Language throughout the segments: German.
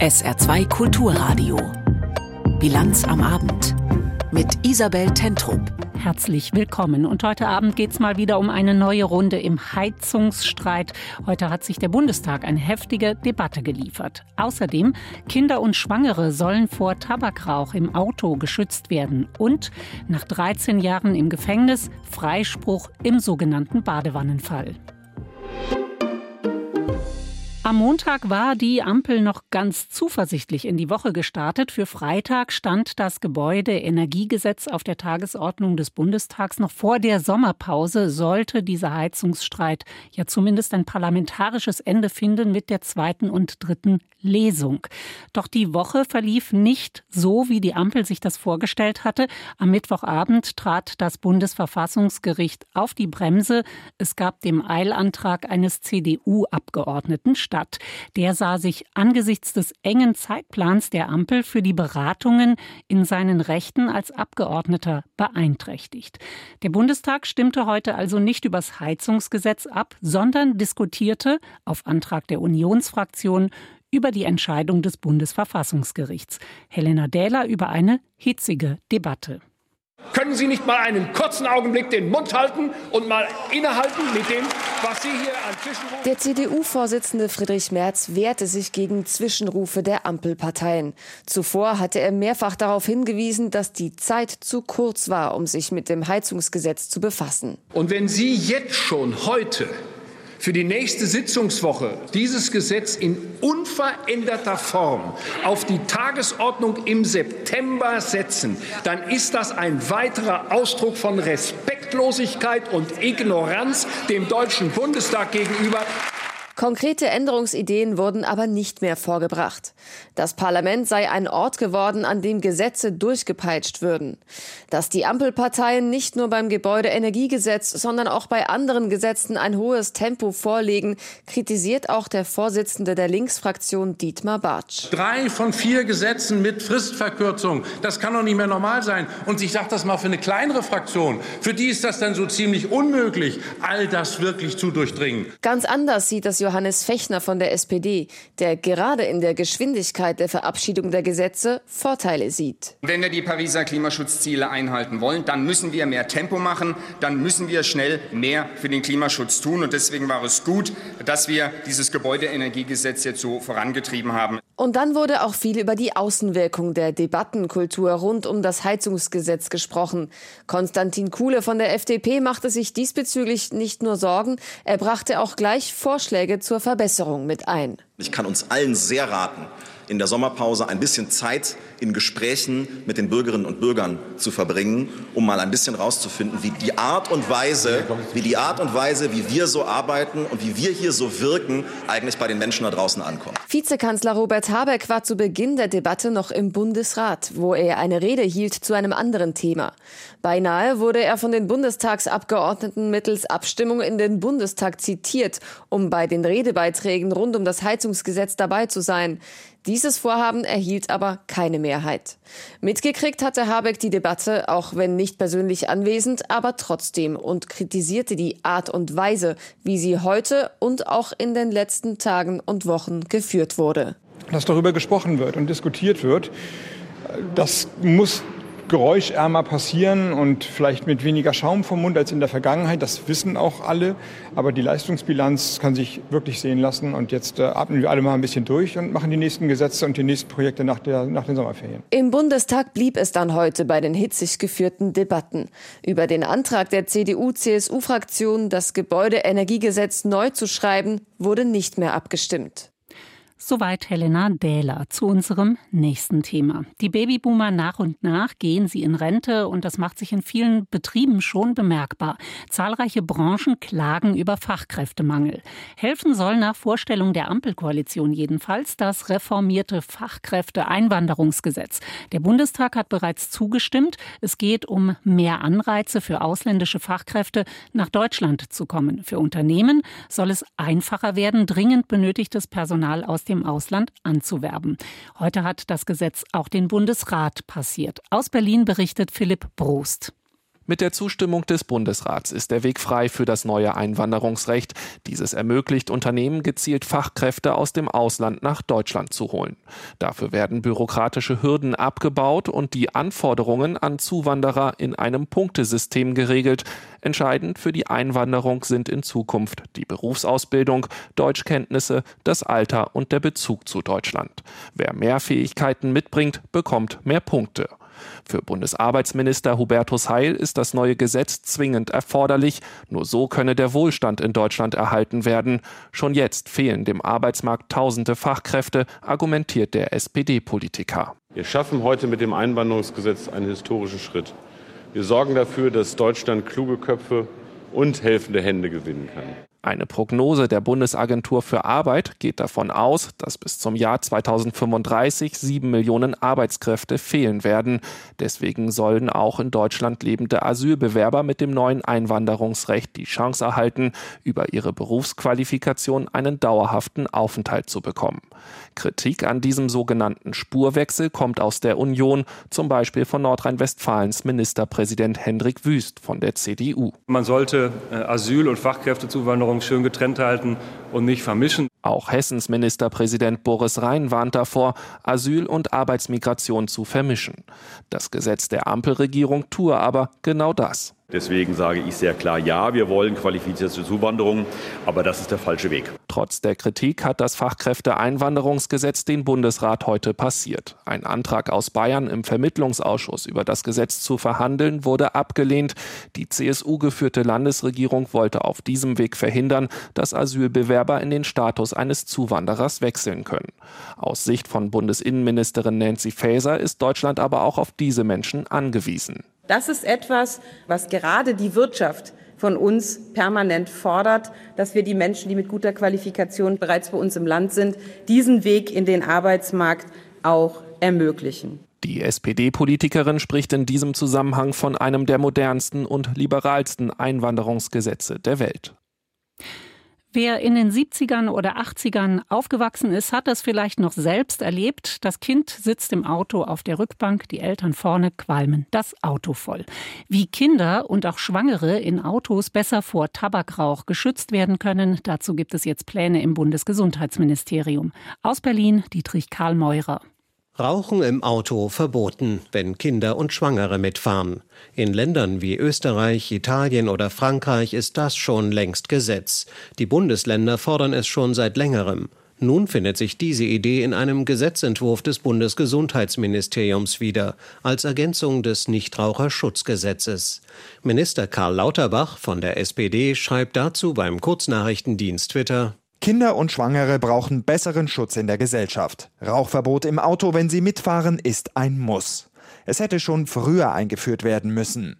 SR2 Kulturradio. Bilanz am Abend. Mit Isabel Tentrup. Herzlich willkommen. Und heute Abend geht es mal wieder um eine neue Runde im Heizungsstreit. Heute hat sich der Bundestag eine heftige Debatte geliefert. Außerdem, Kinder und Schwangere sollen vor Tabakrauch im Auto geschützt werden. Und nach 13 Jahren im Gefängnis Freispruch im sogenannten Badewannenfall. Am Montag war die Ampel noch ganz zuversichtlich in die Woche gestartet. Für Freitag stand das Gebäudeenergiegesetz auf der Tagesordnung des Bundestags. Noch vor der Sommerpause sollte dieser Heizungsstreit ja zumindest ein parlamentarisches Ende finden mit der zweiten und dritten Lesung. Doch die Woche verlief nicht so, wie die Ampel sich das vorgestellt hatte. Am Mittwochabend trat das Bundesverfassungsgericht auf die Bremse. Es gab dem Eilantrag eines CDU-Abgeordneten statt. Der sah sich angesichts des engen Zeitplans der Ampel für die Beratungen in seinen Rechten als Abgeordneter beeinträchtigt. Der Bundestag stimmte heute also nicht übers Heizungsgesetz ab, sondern diskutierte auf Antrag der Unionsfraktion über die Entscheidung des Bundesverfassungsgerichts. Helena Dähler über eine hitzige Debatte. Können Sie nicht mal einen kurzen Augenblick den Mund halten und mal innehalten mit dem, was Sie hier an Zwischenrufen? Der CDU-Vorsitzende Friedrich Merz wehrte sich gegen Zwischenrufe der Ampelparteien. Zuvor hatte er mehrfach darauf hingewiesen, dass die Zeit zu kurz war, um sich mit dem Heizungsgesetz zu befassen. Und wenn Sie jetzt schon heute für die nächste Sitzungswoche dieses Gesetz in unveränderter Form auf die Tagesordnung im September setzen, dann ist das ein weiterer Ausdruck von Respektlosigkeit und Ignoranz dem Deutschen Bundestag gegenüber. Konkrete Änderungsideen wurden aber nicht mehr vorgebracht. Das Parlament sei ein Ort geworden, an dem Gesetze durchgepeitscht würden. Dass die Ampelparteien nicht nur beim Gebäudeenergiegesetz, sondern auch bei anderen Gesetzen ein hohes Tempo vorlegen, kritisiert auch der Vorsitzende der Linksfraktion Dietmar Bartsch. Drei von vier Gesetzen mit Fristverkürzung, das kann doch nicht mehr normal sein. Und ich sage das mal für eine kleinere Fraktion, für die ist das dann so ziemlich unmöglich, all das wirklich zu durchdringen. Ganz anders sieht das Johannes Fechner von der SPD, der gerade in der Geschwindigkeit der Verabschiedung der Gesetze Vorteile sieht. Wenn wir die Pariser Klimaschutzziele einhalten wollen, dann müssen wir mehr Tempo machen, dann müssen wir schnell mehr für den Klimaschutz tun. Und deswegen war es gut, dass wir dieses Gebäudeenergiegesetz jetzt so vorangetrieben haben. Und dann wurde auch viel über die Außenwirkung der Debattenkultur rund um das Heizungsgesetz gesprochen. Konstantin Kuhle von der FDP machte sich diesbezüglich nicht nur Sorgen, er brachte auch gleich Vorschläge zur Verbesserung mit ein. Ich kann uns allen sehr raten, in der Sommerpause ein bisschen Zeit in Gesprächen mit den Bürgerinnen und Bürgern zu verbringen, um mal ein bisschen rauszufinden, wie die Art und Weise, wie die Art und Weise, wie wir so arbeiten und wie wir hier so wirken, eigentlich bei den Menschen da draußen ankommt. Vizekanzler Robert Habeck war zu Beginn der Debatte noch im Bundesrat, wo er eine Rede hielt zu einem anderen Thema. Beinahe wurde er von den Bundestagsabgeordneten mittels Abstimmung in den Bundestag zitiert, um bei den Redebeiträgen rund um das Heizungsgesetz dabei zu sein. Dieses Vorhaben erhielt aber keine Mehrheit. Mitgekriegt hatte Habeck die Debatte, auch wenn nicht persönlich anwesend, aber trotzdem und kritisierte die Art und Weise, wie sie heute und auch in den letzten Tagen und Wochen geführt wurde. Dass darüber gesprochen wird und diskutiert wird, das muss geräuschärmer passieren und vielleicht mit weniger Schaum vom Mund als in der Vergangenheit. Das wissen auch alle. Aber die Leistungsbilanz kann sich wirklich sehen lassen. Und jetzt äh, atmen wir alle mal ein bisschen durch und machen die nächsten Gesetze und die nächsten Projekte nach, der, nach den Sommerferien. Im Bundestag blieb es dann heute bei den hitzig geführten Debatten. Über den Antrag der CDU-CSU-Fraktion, das Gebäudeenergiegesetz neu zu schreiben, wurde nicht mehr abgestimmt. Soweit Helena Dähler zu unserem nächsten Thema. Die Babyboomer nach und nach gehen sie in Rente und das macht sich in vielen Betrieben schon bemerkbar. Zahlreiche Branchen klagen über Fachkräftemangel. Helfen soll nach Vorstellung der Ampelkoalition jedenfalls das reformierte Fachkräfteeinwanderungsgesetz. Der Bundestag hat bereits zugestimmt. Es geht um mehr Anreize für ausländische Fachkräfte nach Deutschland zu kommen. Für Unternehmen soll es einfacher werden, dringend benötigtes Personal aus dem Ausland anzuwerben. Heute hat das Gesetz auch den Bundesrat passiert. Aus Berlin berichtet Philipp Brost. Mit der Zustimmung des Bundesrats ist der Weg frei für das neue Einwanderungsrecht. Dieses ermöglicht Unternehmen gezielt Fachkräfte aus dem Ausland nach Deutschland zu holen. Dafür werden bürokratische Hürden abgebaut und die Anforderungen an Zuwanderer in einem Punktesystem geregelt. Entscheidend für die Einwanderung sind in Zukunft die Berufsausbildung, Deutschkenntnisse, das Alter und der Bezug zu Deutschland. Wer mehr Fähigkeiten mitbringt, bekommt mehr Punkte. Für Bundesarbeitsminister Hubertus Heil ist das neue Gesetz zwingend erforderlich. Nur so könne der Wohlstand in Deutschland erhalten werden. Schon jetzt fehlen dem Arbeitsmarkt tausende Fachkräfte, argumentiert der SPD-Politiker. Wir schaffen heute mit dem Einwanderungsgesetz einen historischen Schritt. Wir sorgen dafür, dass Deutschland kluge Köpfe und helfende Hände gewinnen kann. Eine Prognose der Bundesagentur für Arbeit geht davon aus, dass bis zum Jahr 2035 sieben Millionen Arbeitskräfte fehlen werden. Deswegen sollen auch in Deutschland lebende Asylbewerber mit dem neuen Einwanderungsrecht die Chance erhalten, über ihre Berufsqualifikation einen dauerhaften Aufenthalt zu bekommen. Kritik an diesem sogenannten Spurwechsel kommt aus der Union, zum Beispiel von Nordrhein-Westfalens Ministerpräsident Hendrik Wüst von der CDU. Man sollte äh, Asyl- und Fachkräftezuwanderung Einwanderung schön getrennt halten und nicht vermischen. Auch Hessens Ministerpräsident Boris Rhein warnt davor, Asyl und Arbeitsmigration zu vermischen. Das Gesetz der Ampelregierung tue aber genau das. Deswegen sage ich sehr klar, ja, wir wollen qualifizierte Zuwanderung, aber das ist der falsche Weg. Trotz der Kritik hat das Fachkräfteeinwanderungsgesetz den Bundesrat heute passiert. Ein Antrag aus Bayern im Vermittlungsausschuss über das Gesetz zu verhandeln wurde abgelehnt. Die CSU geführte Landesregierung wollte auf diesem Weg verhindern, dass Asylbewerber in den Status eines Zuwanderers wechseln können. Aus Sicht von Bundesinnenministerin Nancy Faeser ist Deutschland aber auch auf diese Menschen angewiesen. Das ist etwas, was gerade die Wirtschaft von uns permanent fordert, dass wir die Menschen, die mit guter Qualifikation bereits bei uns im Land sind, diesen Weg in den Arbeitsmarkt auch ermöglichen. Die SPD-Politikerin spricht in diesem Zusammenhang von einem der modernsten und liberalsten Einwanderungsgesetze der Welt. Wer in den 70ern oder 80ern aufgewachsen ist, hat das vielleicht noch selbst erlebt. Das Kind sitzt im Auto auf der Rückbank, die Eltern vorne qualmen das Auto voll. Wie Kinder und auch Schwangere in Autos besser vor Tabakrauch geschützt werden können, dazu gibt es jetzt Pläne im Bundesgesundheitsministerium. Aus Berlin Dietrich Karl Meurer. Rauchen im Auto verboten, wenn Kinder und Schwangere mitfahren. In Ländern wie Österreich, Italien oder Frankreich ist das schon längst Gesetz. Die Bundesländer fordern es schon seit längerem. Nun findet sich diese Idee in einem Gesetzentwurf des Bundesgesundheitsministeriums wieder, als Ergänzung des Nichtraucherschutzgesetzes. Minister Karl Lauterbach von der SPD schreibt dazu beim Kurznachrichtendienst Twitter Kinder und Schwangere brauchen besseren Schutz in der Gesellschaft. Rauchverbot im Auto, wenn sie mitfahren, ist ein Muss. Es hätte schon früher eingeführt werden müssen.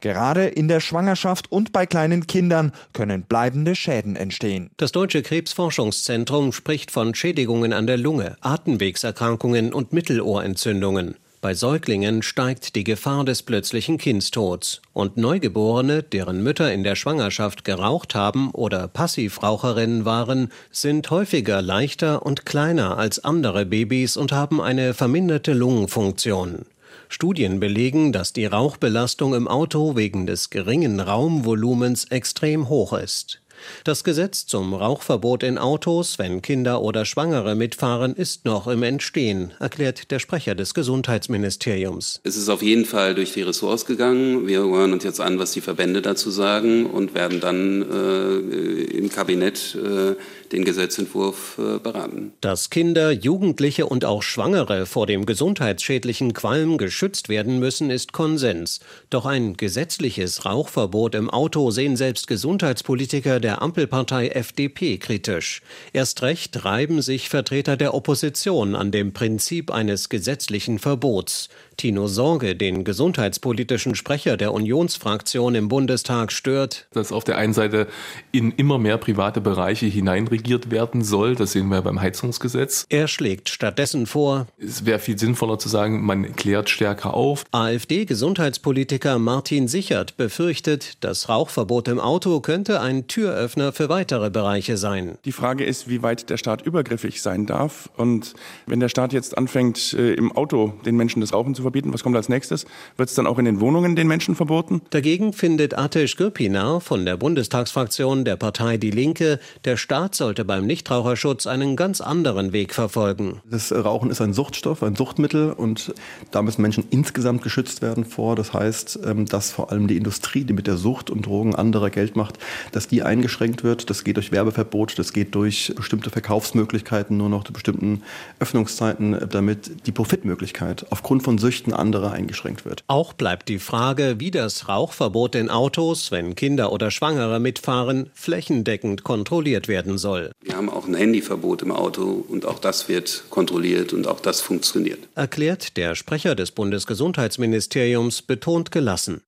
Gerade in der Schwangerschaft und bei kleinen Kindern können bleibende Schäden entstehen. Das Deutsche Krebsforschungszentrum spricht von Schädigungen an der Lunge, Atemwegserkrankungen und Mittelohrentzündungen. Bei Säuglingen steigt die Gefahr des plötzlichen Kindstods. Und Neugeborene, deren Mütter in der Schwangerschaft geraucht haben oder Passivraucherinnen waren, sind häufiger leichter und kleiner als andere Babys und haben eine verminderte Lungenfunktion. Studien belegen, dass die Rauchbelastung im Auto wegen des geringen Raumvolumens extrem hoch ist. Das Gesetz zum Rauchverbot in Autos, wenn Kinder oder Schwangere mitfahren, ist noch im Entstehen, erklärt der Sprecher des Gesundheitsministeriums. Es ist auf jeden Fall durch die Ressorts gegangen. Wir hören uns jetzt an, was die Verbände dazu sagen und werden dann äh, im Kabinett äh, den Gesetzentwurf äh, beraten. Dass Kinder, Jugendliche und auch Schwangere vor dem gesundheitsschädlichen Qualm geschützt werden müssen, ist Konsens. Doch ein gesetzliches Rauchverbot im Auto sehen selbst Gesundheitspolitiker der Ampelpartei FDP kritisch. Erst recht reiben sich Vertreter der Opposition an dem Prinzip eines gesetzlichen Verbots. Tino Sorge, den gesundheitspolitischen Sprecher der Unionsfraktion im Bundestag, stört. Dass auf der einen Seite in immer mehr private Bereiche hineinregiert werden soll. Das sehen wir beim Heizungsgesetz. Er schlägt stattdessen vor, es wäre viel sinnvoller zu sagen, man klärt stärker auf. AfD-Gesundheitspolitiker Martin Sichert befürchtet, das Rauchverbot im Auto könnte ein Türöffner für weitere Bereiche sein. Die Frage ist, wie weit der Staat übergriffig sein darf. Und wenn der Staat jetzt anfängt, äh, im Auto den Menschen das Rauchen zu verbieten, was kommt als nächstes? Wird es dann auch in den Wohnungen den Menschen verboten? Dagegen findet Atesh Gürpinar von der Bundestagsfraktion der Partei Die Linke, der Staat sollte beim Nichtraucherschutz einen ganz anderen Weg verfolgen. Das Rauchen ist ein Suchtstoff, ein Suchtmittel und da müssen Menschen insgesamt geschützt werden vor. Das heißt, ähm, dass vor allem die Industrie, die mit der Sucht und Drogen anderer Geld macht, dass die eingeschränkt wird. Das geht durch Werbeverbot, das geht durch bestimmte Verkaufsmöglichkeiten, nur noch zu bestimmten Öffnungszeiten, damit die Profitmöglichkeit aufgrund von Süchten anderer eingeschränkt wird. Auch bleibt die Frage, wie das Rauchverbot in Autos, wenn Kinder oder Schwangere mitfahren, flächendeckend kontrolliert werden soll. Wir haben auch ein Handyverbot im Auto und auch das wird kontrolliert und auch das funktioniert. Erklärt der Sprecher des Bundesgesundheitsministeriums betont gelassen.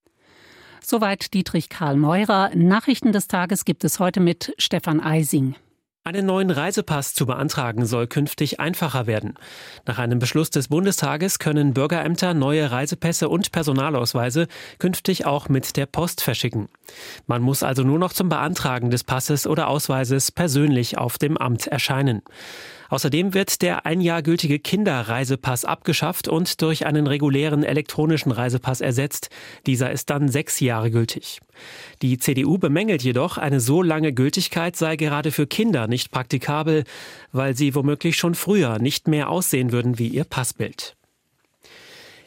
Soweit Dietrich Karl Meurer. Nachrichten des Tages gibt es heute mit Stefan Eising. Einen neuen Reisepass zu beantragen soll künftig einfacher werden. Nach einem Beschluss des Bundestages können Bürgerämter neue Reisepässe und Personalausweise künftig auch mit der Post verschicken. Man muss also nur noch zum Beantragen des Passes oder Ausweises persönlich auf dem Amt erscheinen. Außerdem wird der ein Jahr gültige Kinderreisepass abgeschafft und durch einen regulären elektronischen Reisepass ersetzt. Dieser ist dann sechs Jahre gültig. Die CDU bemängelt jedoch, eine so lange Gültigkeit sei gerade für Kinder nicht praktikabel, weil sie womöglich schon früher nicht mehr aussehen würden wie ihr Passbild.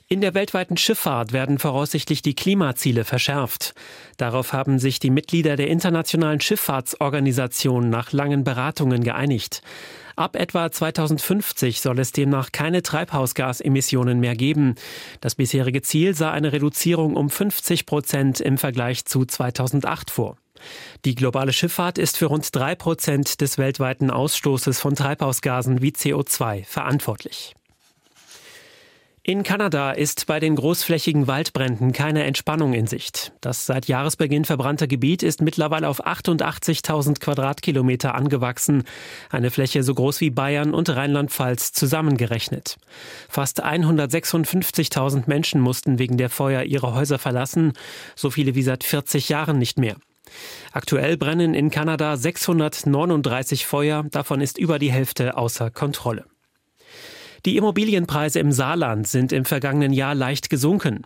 In der weltweiten Schifffahrt werden voraussichtlich die Klimaziele verschärft. Darauf haben sich die Mitglieder der Internationalen Schifffahrtsorganisation nach langen Beratungen geeinigt. Ab etwa 2050 soll es demnach keine Treibhausgasemissionen mehr geben. Das bisherige Ziel sah eine Reduzierung um 50 Prozent im Vergleich zu 2008 vor. Die globale Schifffahrt ist für rund drei Prozent des weltweiten Ausstoßes von Treibhausgasen wie CO2 verantwortlich. In Kanada ist bei den großflächigen Waldbränden keine Entspannung in Sicht. Das seit Jahresbeginn verbrannte Gebiet ist mittlerweile auf 88.000 Quadratkilometer angewachsen, eine Fläche so groß wie Bayern und Rheinland-Pfalz zusammengerechnet. Fast 156.000 Menschen mussten wegen der Feuer ihre Häuser verlassen, so viele wie seit 40 Jahren nicht mehr. Aktuell brennen in Kanada 639 Feuer, davon ist über die Hälfte außer Kontrolle. Die Immobilienpreise im Saarland sind im vergangenen Jahr leicht gesunken.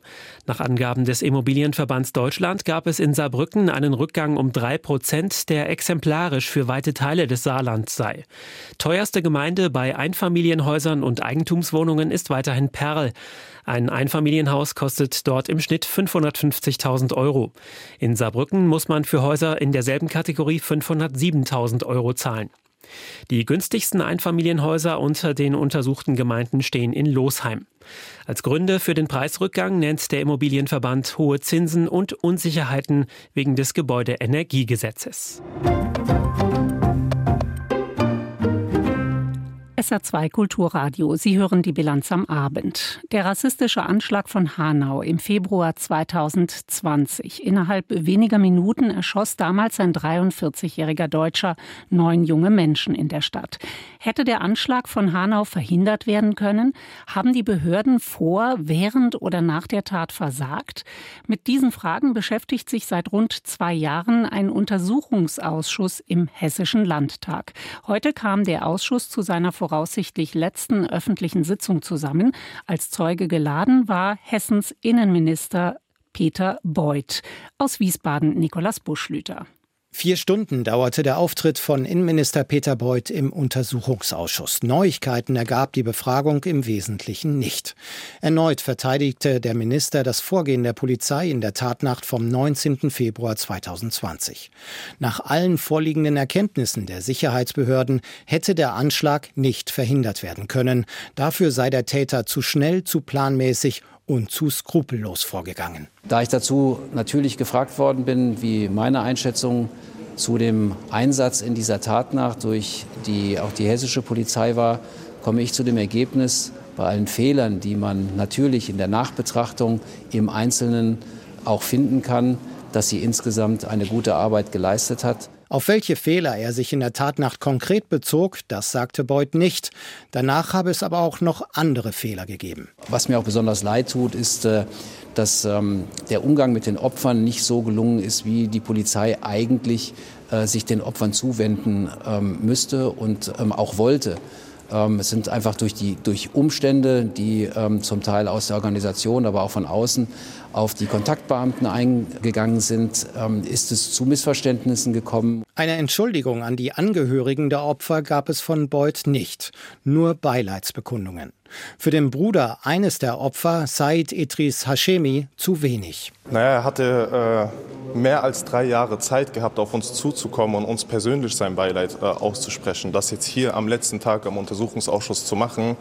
Nach Angaben des Immobilienverbands Deutschland gab es in Saarbrücken einen Rückgang um drei Prozent, der exemplarisch für weite Teile des Saarlands sei. Teuerste Gemeinde bei Einfamilienhäusern und Eigentumswohnungen ist weiterhin Perl. Ein Einfamilienhaus kostet dort im Schnitt 550.000 Euro. In Saarbrücken muss man für Häuser in derselben Kategorie 507.000 Euro zahlen. Die günstigsten Einfamilienhäuser unter den untersuchten Gemeinden stehen in Losheim. Als Gründe für den Preisrückgang nennt der Immobilienverband hohe Zinsen und Unsicherheiten wegen des Gebäudeenergiegesetzes. SR2 Kulturradio. Sie hören die Bilanz am Abend. Der rassistische Anschlag von Hanau im Februar 2020. Innerhalb weniger Minuten erschoss damals ein 43-jähriger Deutscher neun junge Menschen in der Stadt. Hätte der Anschlag von Hanau verhindert werden können? Haben die Behörden vor, während oder nach der Tat versagt? Mit diesen Fragen beschäftigt sich seit rund zwei Jahren ein Untersuchungsausschuss im Hessischen Landtag. Heute kam der Ausschuss zu seiner voraussichtlich letzten öffentlichen Sitzung zusammen. Als Zeuge geladen war Hessens Innenminister Peter Beuth. Aus Wiesbaden Nikolaus Buschlüter. Vier Stunden dauerte der Auftritt von Innenminister Peter Beuth im Untersuchungsausschuss. Neuigkeiten ergab die Befragung im Wesentlichen nicht. Erneut verteidigte der Minister das Vorgehen der Polizei in der Tatnacht vom 19. Februar 2020. Nach allen vorliegenden Erkenntnissen der Sicherheitsbehörden hätte der Anschlag nicht verhindert werden können. Dafür sei der Täter zu schnell, zu planmäßig und zu skrupellos vorgegangen. Da ich dazu natürlich gefragt worden bin, wie meine Einschätzung zu dem Einsatz in dieser Tatnacht durch die, auch die hessische Polizei war, komme ich zu dem Ergebnis, bei allen Fehlern, die man natürlich in der Nachbetrachtung im Einzelnen auch finden kann, dass sie insgesamt eine gute Arbeit geleistet hat. Auf welche Fehler er sich in der Tatnacht konkret bezog, das sagte Beuth nicht. Danach habe es aber auch noch andere Fehler gegeben. Was mir auch besonders leid tut, ist, äh, dass ähm, der Umgang mit den Opfern nicht so gelungen ist, wie die Polizei eigentlich äh, sich den Opfern zuwenden ähm, müsste und ähm, auch wollte. Ähm, es sind einfach durch die durch Umstände, die ähm, zum Teil aus der Organisation, aber auch von außen auf die Kontaktbeamten eingegangen sind, ähm, ist es zu Missverständnissen gekommen. Eine Entschuldigung an die Angehörigen der Opfer gab es von Beuth nicht, nur Beileidsbekundungen. Für den Bruder eines der Opfer, Said Idris Hashemi, zu wenig. Naja, er hatte äh, mehr als drei Jahre Zeit gehabt, auf uns zuzukommen und uns persönlich sein Beileid äh, auszusprechen. Das jetzt hier am letzten Tag am Untersuchungsausschuss zu machen,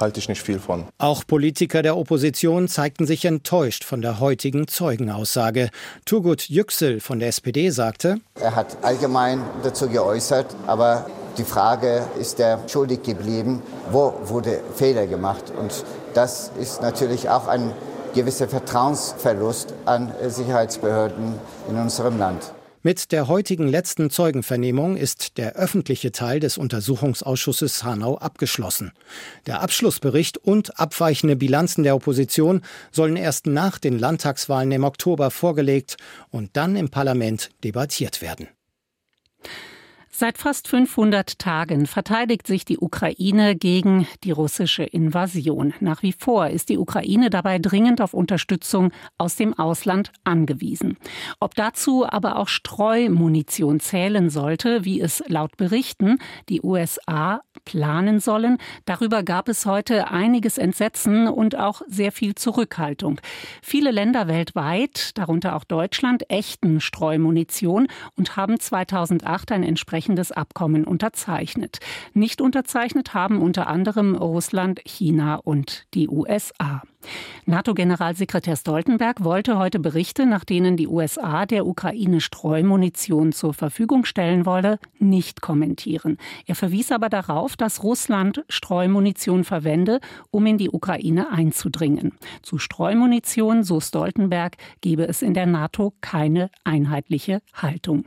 halte ich nicht viel von. Auch Politiker der Opposition zeigten sich enttäuscht von der heutigen Zeugenaussage. Turgut Yüksel von der SPD sagte, er hat allgemein dazu geäußert, aber die Frage, ist er schuldig geblieben? Wo wurde Fehler gemacht? Und das ist natürlich auch ein gewisser Vertrauensverlust an Sicherheitsbehörden in unserem Land. Mit der heutigen letzten Zeugenvernehmung ist der öffentliche Teil des Untersuchungsausschusses Hanau abgeschlossen. Der Abschlussbericht und abweichende Bilanzen der Opposition sollen erst nach den Landtagswahlen im Oktober vorgelegt und dann im Parlament debattiert werden. Seit fast 500 Tagen verteidigt sich die Ukraine gegen die russische Invasion. Nach wie vor ist die Ukraine dabei dringend auf Unterstützung aus dem Ausland angewiesen. Ob dazu aber auch Streumunition zählen sollte, wie es laut Berichten die USA planen sollen, darüber gab es heute einiges Entsetzen und auch sehr viel Zurückhaltung. Viele Länder weltweit, darunter auch Deutschland, ächten Streumunition und haben 2008 ein entsprechendes entsprechendes Abkommen unterzeichnet. Nicht unterzeichnet haben unter anderem Russland, China und die USA. NATO-Generalsekretär Stoltenberg wollte heute Berichte, nach denen die USA der Ukraine Streumunition zur Verfügung stellen wolle, nicht kommentieren. Er verwies aber darauf, dass Russland Streumunition verwende, um in die Ukraine einzudringen. Zu Streumunition, so Stoltenberg, gebe es in der NATO keine einheitliche Haltung.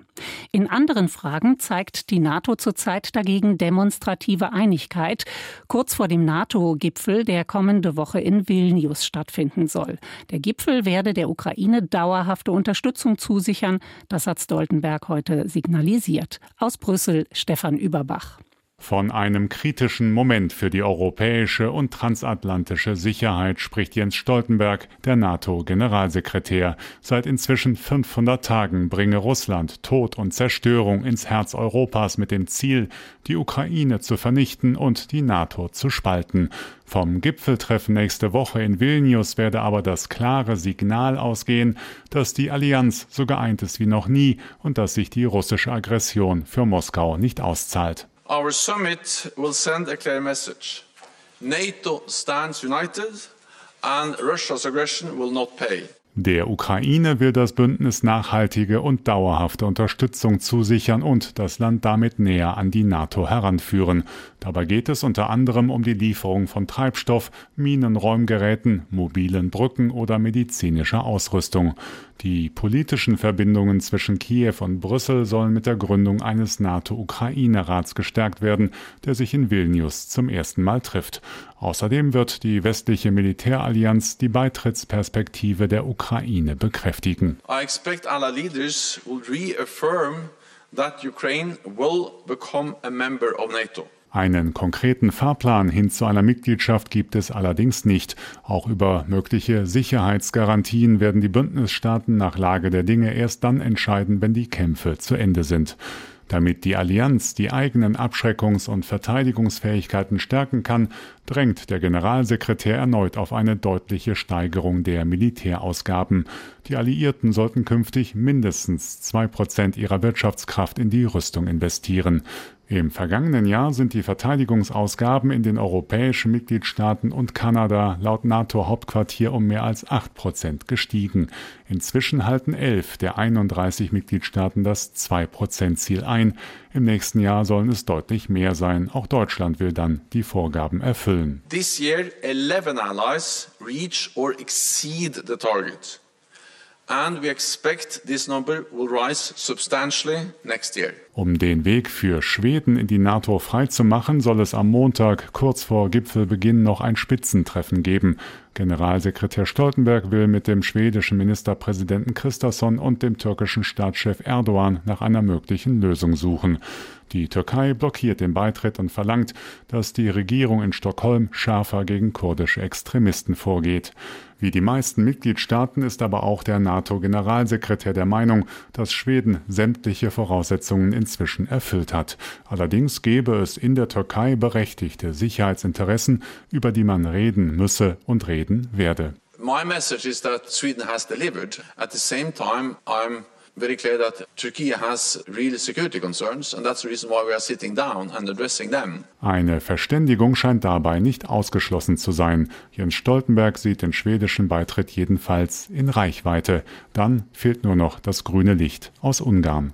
In anderen Fragen zeigt die NATO zurzeit dagegen demonstrative Einigkeit. Kurz vor dem NATO-Gipfel, der kommende Woche in Vilnius stattfinden soll. Der Gipfel werde der Ukraine dauerhafte Unterstützung zusichern. Das hat Stoltenberg heute signalisiert. Aus Brüssel Stefan Überbach. Von einem kritischen Moment für die europäische und transatlantische Sicherheit spricht Jens Stoltenberg, der NATO-Generalsekretär. Seit inzwischen 500 Tagen bringe Russland Tod und Zerstörung ins Herz Europas mit dem Ziel, die Ukraine zu vernichten und die NATO zu spalten. Vom Gipfeltreffen nächste Woche in Vilnius werde aber das klare Signal ausgehen, dass die Allianz so geeint ist wie noch nie und dass sich die russische Aggression für Moskau nicht auszahlt. Our summit will send a clear message. NATO stands united and Russia's aggression will not pay. Der Ukraine will das Bündnis nachhaltige und dauerhafte Unterstützung zusichern und das Land damit näher an die NATO heranführen. Dabei geht es unter anderem um die Lieferung von Treibstoff, Minenräumgeräten, mobilen Brücken oder medizinischer Ausrüstung. Die politischen Verbindungen zwischen Kiew und Brüssel sollen mit der Gründung eines NATO-Ukraine-Rats gestärkt werden, der sich in Vilnius zum ersten Mal trifft. Außerdem wird die westliche Militärallianz die Beitrittsperspektive der Ukraine bekräftigen. I expect our leaders will reaffirm that Ukraine will become a member of NATO. Einen konkreten Fahrplan hin zu einer Mitgliedschaft gibt es allerdings nicht. Auch über mögliche Sicherheitsgarantien werden die Bündnisstaaten nach Lage der Dinge erst dann entscheiden, wenn die Kämpfe zu Ende sind. Damit die Allianz die eigenen Abschreckungs- und Verteidigungsfähigkeiten stärken kann, drängt der Generalsekretär erneut auf eine deutliche Steigerung der Militärausgaben. Die Alliierten sollten künftig mindestens zwei Prozent ihrer Wirtschaftskraft in die Rüstung investieren. Im vergangenen Jahr sind die Verteidigungsausgaben in den europäischen Mitgliedstaaten und Kanada laut NATO-Hauptquartier um mehr als 8 Prozent gestiegen. Inzwischen halten elf der 31 Mitgliedstaaten das 2-Prozent-Ziel ein. Im nächsten Jahr sollen es deutlich mehr sein. Auch Deutschland will dann die Vorgaben erfüllen. This year, 11 allies reach or exceed the target. And we expect this number will rise substantially next year. Um den Weg für Schweden in die NATO freizumachen, soll es am Montag kurz vor Gipfelbeginn noch ein Spitzentreffen geben. Generalsekretär Stoltenberg will mit dem schwedischen Ministerpräsidenten Christasson und dem türkischen Staatschef Erdogan nach einer möglichen Lösung suchen. Die Türkei blockiert den Beitritt und verlangt, dass die Regierung in Stockholm schärfer gegen kurdische Extremisten vorgeht. Wie die meisten Mitgliedstaaten ist aber auch der NATO-Generalsekretär der Meinung, dass Schweden sämtliche Voraussetzungen inzwischen erfüllt hat. Allerdings gäbe es in der Türkei berechtigte Sicherheitsinteressen, über die man reden müsse und reden werde. My message is that Sweden has delivered. At the same time, I'm very clear that Turkey has real security concerns and that's the reason why we are sitting down and addressing them. Eine Verständigung scheint dabei nicht ausgeschlossen zu sein. Jens Stoltenberg sieht den schwedischen Beitritt jedenfalls in Reichweite. Dann fehlt nur noch das grüne Licht aus Ungarn.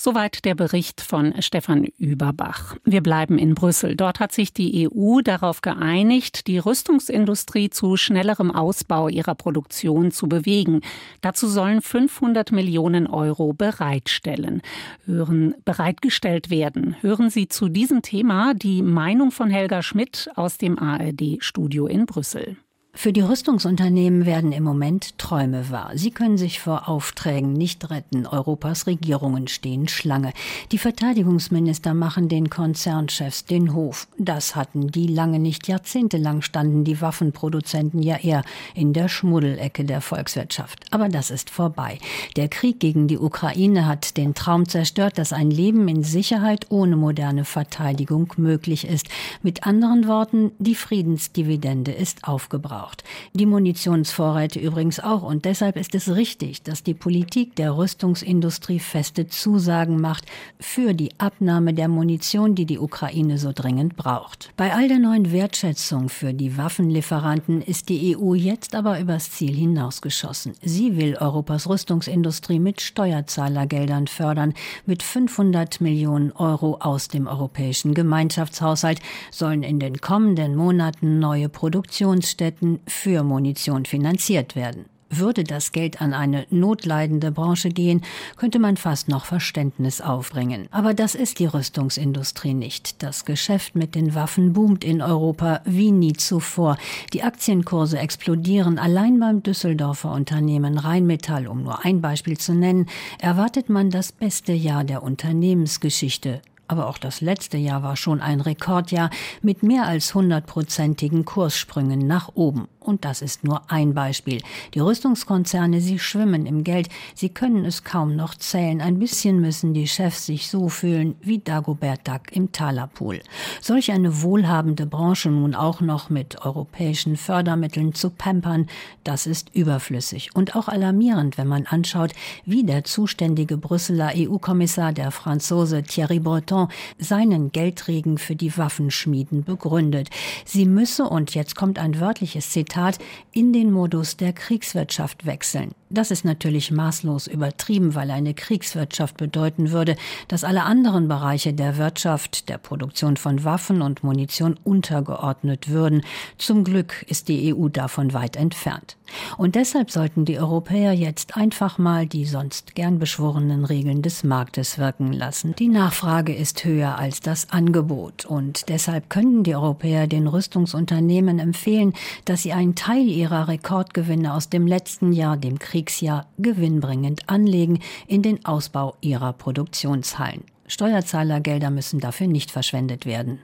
Soweit der Bericht von Stefan Überbach. Wir bleiben in Brüssel. Dort hat sich die EU darauf geeinigt, die Rüstungsindustrie zu schnellerem Ausbau ihrer Produktion zu bewegen. Dazu sollen 500 Millionen Euro bereitstellen, hören, bereitgestellt werden. Hören Sie zu diesem Thema die Meinung von Helga Schmidt aus dem ARD-Studio in Brüssel. Für die Rüstungsunternehmen werden im Moment Träume wahr. Sie können sich vor Aufträgen nicht retten. Europas Regierungen stehen Schlange. Die Verteidigungsminister machen den Konzernchefs den Hof. Das hatten die lange nicht. Jahrzehntelang standen die Waffenproduzenten ja eher in der Schmuddelecke der Volkswirtschaft. Aber das ist vorbei. Der Krieg gegen die Ukraine hat den Traum zerstört, dass ein Leben in Sicherheit ohne moderne Verteidigung möglich ist. Mit anderen Worten, die Friedensdividende ist aufgebraucht braucht. Die Munitionsvorräte übrigens auch. Und deshalb ist es richtig, dass die Politik der Rüstungsindustrie feste Zusagen macht für die Abnahme der Munition, die die Ukraine so dringend braucht. Bei all der neuen Wertschätzung für die Waffenlieferanten ist die EU jetzt aber übers Ziel hinausgeschossen. Sie will Europas Rüstungsindustrie mit Steuerzahlergeldern fördern. Mit 500 Millionen Euro aus dem europäischen Gemeinschaftshaushalt sollen in den kommenden Monaten neue Produktionsstätten für Munition finanziert werden. Würde das Geld an eine notleidende Branche gehen, könnte man fast noch Verständnis aufbringen. Aber das ist die Rüstungsindustrie nicht. Das Geschäft mit den Waffen boomt in Europa wie nie zuvor. Die Aktienkurse explodieren. Allein beim Düsseldorfer Unternehmen Rheinmetall, um nur ein Beispiel zu nennen, erwartet man das beste Jahr der Unternehmensgeschichte. Aber auch das letzte Jahr war schon ein Rekordjahr mit mehr als hundertprozentigen Kurssprüngen nach oben. Und das ist nur ein Beispiel. Die Rüstungskonzerne, sie schwimmen im Geld. Sie können es kaum noch zählen. Ein bisschen müssen die Chefs sich so fühlen wie Dagobert Duck im Talerpool. Solch eine wohlhabende Branche nun auch noch mit europäischen Fördermitteln zu pampern, das ist überflüssig und auch alarmierend, wenn man anschaut, wie der zuständige Brüsseler EU-Kommissar, der Franzose Thierry Breton, seinen Geldregen für die Waffenschmieden begründet. Sie müsse, und jetzt kommt ein wörtliches Zitat, Zitat, in den Modus der Kriegswirtschaft wechseln. Das ist natürlich maßlos übertrieben, weil eine Kriegswirtschaft bedeuten würde, dass alle anderen Bereiche der Wirtschaft, der Produktion von Waffen und Munition untergeordnet würden. Zum Glück ist die EU davon weit entfernt. Und deshalb sollten die Europäer jetzt einfach mal die sonst gern beschworenen Regeln des Marktes wirken lassen. Die Nachfrage ist höher als das Angebot und deshalb können die Europäer den Rüstungsunternehmen empfehlen, dass sie einen Teil ihrer Rekordgewinne aus dem letzten Jahr, dem Krieg Kriegsjahr gewinnbringend anlegen in den Ausbau ihrer Produktionshallen. Steuerzahlergelder müssen dafür nicht verschwendet werden.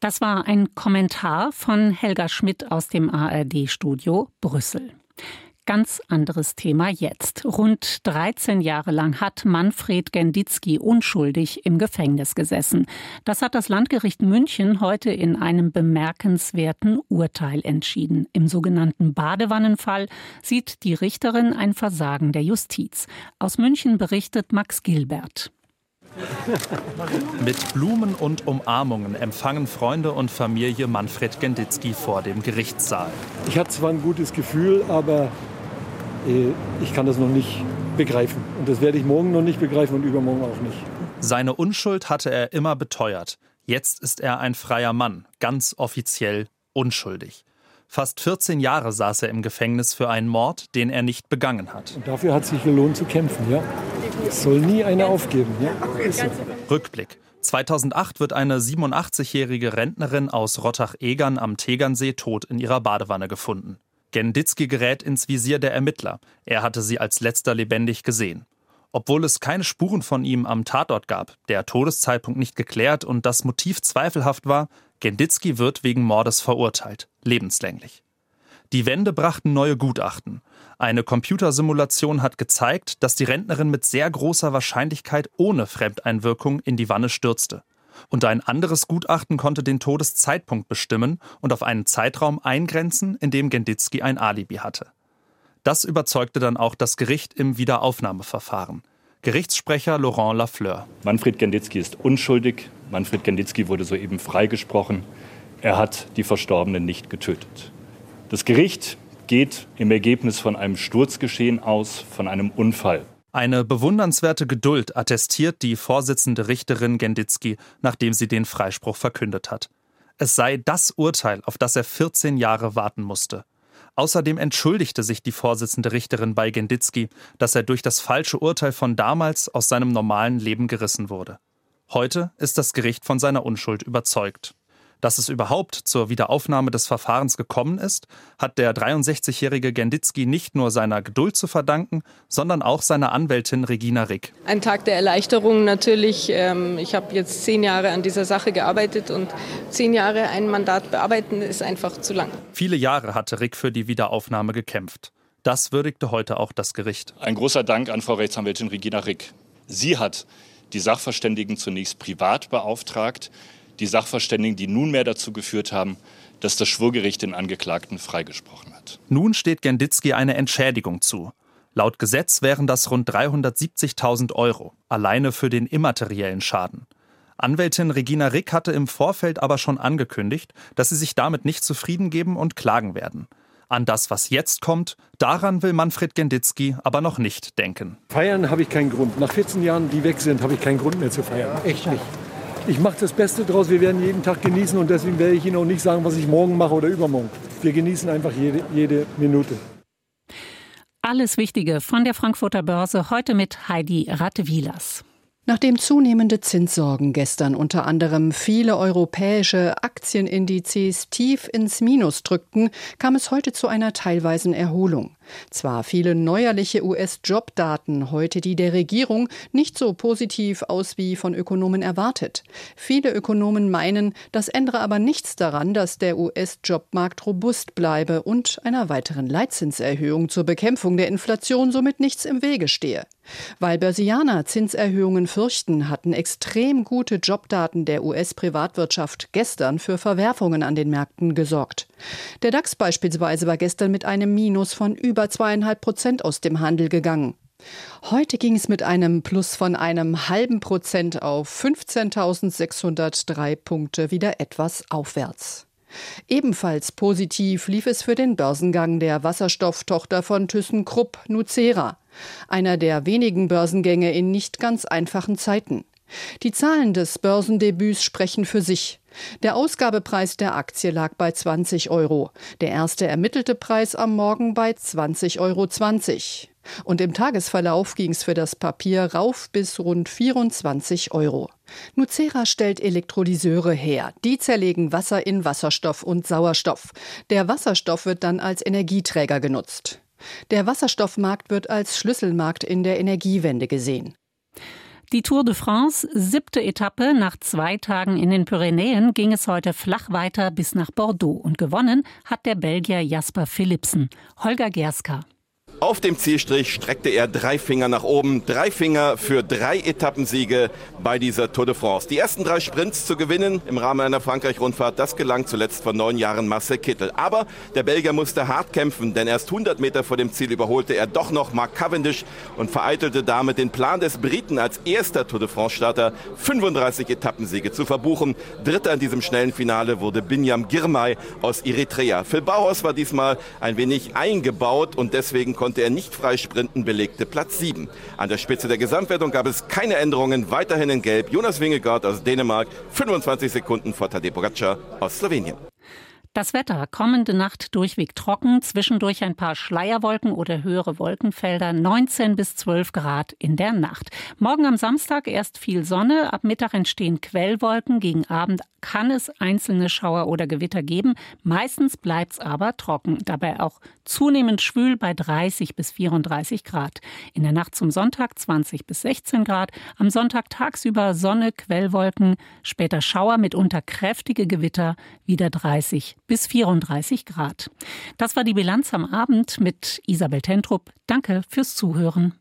Das war ein Kommentar von Helga Schmidt aus dem ARD-Studio Brüssel. Ganz anderes Thema jetzt. Rund 13 Jahre lang hat Manfred Genditzki unschuldig im Gefängnis gesessen. Das hat das Landgericht München heute in einem bemerkenswerten Urteil entschieden. Im sogenannten Badewannenfall sieht die Richterin ein Versagen der Justiz. Aus München berichtet Max Gilbert. Mit Blumen und Umarmungen empfangen Freunde und Familie Manfred Genditzki vor dem Gerichtssaal. Ich hatte zwar ein gutes Gefühl, aber ich kann das noch nicht begreifen. Und das werde ich morgen noch nicht begreifen und übermorgen auch nicht. Seine Unschuld hatte er immer beteuert. Jetzt ist er ein freier Mann, ganz offiziell unschuldig. Fast 14 Jahre saß er im Gefängnis für einen Mord, den er nicht begangen hat. Und dafür hat sich gelohnt zu kämpfen, ja. Es soll nie einer aufgeben, ja. So. Rückblick. 2008 wird eine 87-jährige Rentnerin aus Rottach-Egern am Tegernsee tot in ihrer Badewanne gefunden. Genditzki gerät ins Visier der Ermittler. Er hatte sie als letzter lebendig gesehen. Obwohl es keine Spuren von ihm am Tatort gab, der Todeszeitpunkt nicht geklärt und das Motiv zweifelhaft war, Genditzki wird wegen Mordes verurteilt, lebenslänglich. Die Wände brachten neue Gutachten. Eine Computersimulation hat gezeigt, dass die Rentnerin mit sehr großer Wahrscheinlichkeit ohne Fremdeinwirkung in die Wanne stürzte. Und ein anderes Gutachten konnte den Todeszeitpunkt bestimmen und auf einen Zeitraum eingrenzen, in dem Genditzki ein Alibi hatte. Das überzeugte dann auch das Gericht im Wiederaufnahmeverfahren. Gerichtssprecher Laurent Lafleur. Manfred Genditzki ist unschuldig. Manfred Genditzki wurde soeben freigesprochen. Er hat die Verstorbenen nicht getötet. Das Gericht geht im Ergebnis von einem Sturzgeschehen aus, von einem Unfall. Eine bewundernswerte Geduld attestiert die Vorsitzende Richterin Genditzki, nachdem sie den Freispruch verkündet hat. Es sei das Urteil, auf das er 14 Jahre warten musste. Außerdem entschuldigte sich die Vorsitzende Richterin bei Genditzki, dass er durch das falsche Urteil von damals aus seinem normalen Leben gerissen wurde. Heute ist das Gericht von seiner Unschuld überzeugt. Dass es überhaupt zur Wiederaufnahme des Verfahrens gekommen ist, hat der 63-jährige Genditzki nicht nur seiner Geduld zu verdanken, sondern auch seiner Anwältin Regina Rick. Ein Tag der Erleichterung natürlich. Ähm, ich habe jetzt zehn Jahre an dieser Sache gearbeitet und zehn Jahre ein Mandat bearbeiten ist einfach zu lang. Viele Jahre hatte Rick für die Wiederaufnahme gekämpft. Das würdigte heute auch das Gericht. Ein großer Dank an Frau Rechtsanwältin Regina Rick. Sie hat die Sachverständigen zunächst privat beauftragt die Sachverständigen, die nunmehr dazu geführt haben, dass das Schwurgericht den Angeklagten freigesprochen hat. Nun steht Genditzki eine Entschädigung zu. Laut Gesetz wären das rund 370.000 Euro, alleine für den immateriellen Schaden. Anwältin Regina Rick hatte im Vorfeld aber schon angekündigt, dass sie sich damit nicht zufrieden geben und klagen werden. An das, was jetzt kommt, daran will Manfred Genditzki aber noch nicht denken. Feiern habe ich keinen Grund. Nach 14 Jahren, die weg sind, habe ich keinen Grund mehr zu feiern. Echt nicht ich mache das Beste draus. Wir werden jeden Tag genießen und deswegen werde ich Ihnen auch nicht sagen, was ich morgen mache oder übermorgen. Wir genießen einfach jede, jede Minute. Alles Wichtige von der Frankfurter Börse heute mit Heidi Rattewilas. Nachdem zunehmende Zinssorgen gestern unter anderem viele europäische Aktienindizes tief ins Minus drückten, kam es heute zu einer teilweisen Erholung. Zwar fielen neuerliche US-Jobdaten heute die der Regierung nicht so positiv aus wie von Ökonomen erwartet. Viele Ökonomen meinen, das ändere aber nichts daran, dass der US-Jobmarkt robust bleibe und einer weiteren Leitzinserhöhung zur Bekämpfung der Inflation somit nichts im Wege stehe. Weil Börsianer Zinserhöhungen fürchten, hatten extrem gute Jobdaten der US-Privatwirtschaft gestern für Verwerfungen an den Märkten gesorgt. Der DAX beispielsweise war gestern mit einem Minus von über zweieinhalb Prozent aus dem Handel gegangen. Heute ging es mit einem Plus von einem halben Prozent auf 15.603 Punkte wieder etwas aufwärts. Ebenfalls positiv lief es für den Börsengang der Wasserstofftochter von ThyssenKrupp Nucera, einer der wenigen Börsengänge in nicht ganz einfachen Zeiten. Die Zahlen des Börsendebüts sprechen für sich. Der Ausgabepreis der Aktie lag bei 20 Euro, der erste ermittelte Preis am Morgen bei 20,20 Euro. Und im Tagesverlauf ging es für das Papier rauf bis rund 24 Euro. Nucera stellt Elektrolyseure her. Die zerlegen Wasser in Wasserstoff und Sauerstoff. Der Wasserstoff wird dann als Energieträger genutzt. Der Wasserstoffmarkt wird als Schlüsselmarkt in der Energiewende gesehen. Die Tour de France, siebte Etappe. Nach zwei Tagen in den Pyrenäen ging es heute flach weiter bis nach Bordeaux. Und gewonnen hat der Belgier Jasper Philipsen. Holger Gerska. Auf dem Zielstrich streckte er drei Finger nach oben. Drei Finger für drei Etappensiege bei dieser Tour de France. Die ersten drei Sprints zu gewinnen im Rahmen einer Frankreich-Rundfahrt, das gelang zuletzt vor neun Jahren Marcel Kittel. Aber der Belgier musste hart kämpfen, denn erst 100 Meter vor dem Ziel überholte er doch noch Mark Cavendish und vereitelte damit den Plan des Briten als erster Tour de France-Starter 35 Etappensiege zu verbuchen. Dritter in diesem schnellen Finale wurde Binyam Girmay aus Eritrea. Phil Bauhaus war diesmal ein wenig eingebaut und deswegen konnte er nicht frei sprinten, belegte Platz 7. An der Spitze der Gesamtwertung gab es keine Änderungen, weiterhin in Gelb Jonas Wingegaard aus Dänemark, 25 Sekunden vor Tadej Pogacar aus Slowenien. Das Wetter. Kommende Nacht durchweg trocken, zwischendurch ein paar Schleierwolken oder höhere Wolkenfelder, 19 bis 12 Grad in der Nacht. Morgen am Samstag erst viel Sonne, ab Mittag entstehen Quellwolken, gegen Abend kann es einzelne Schauer oder Gewitter geben, meistens bleibt es aber trocken, dabei auch zunehmend schwül bei 30 bis 34 Grad. In der Nacht zum Sonntag 20 bis 16 Grad, am Sonntag tagsüber Sonne, Quellwolken, später Schauer mitunter kräftige Gewitter, wieder 30 bis 34 Grad. Das war die Bilanz am Abend mit Isabel Tentrup. Danke fürs Zuhören.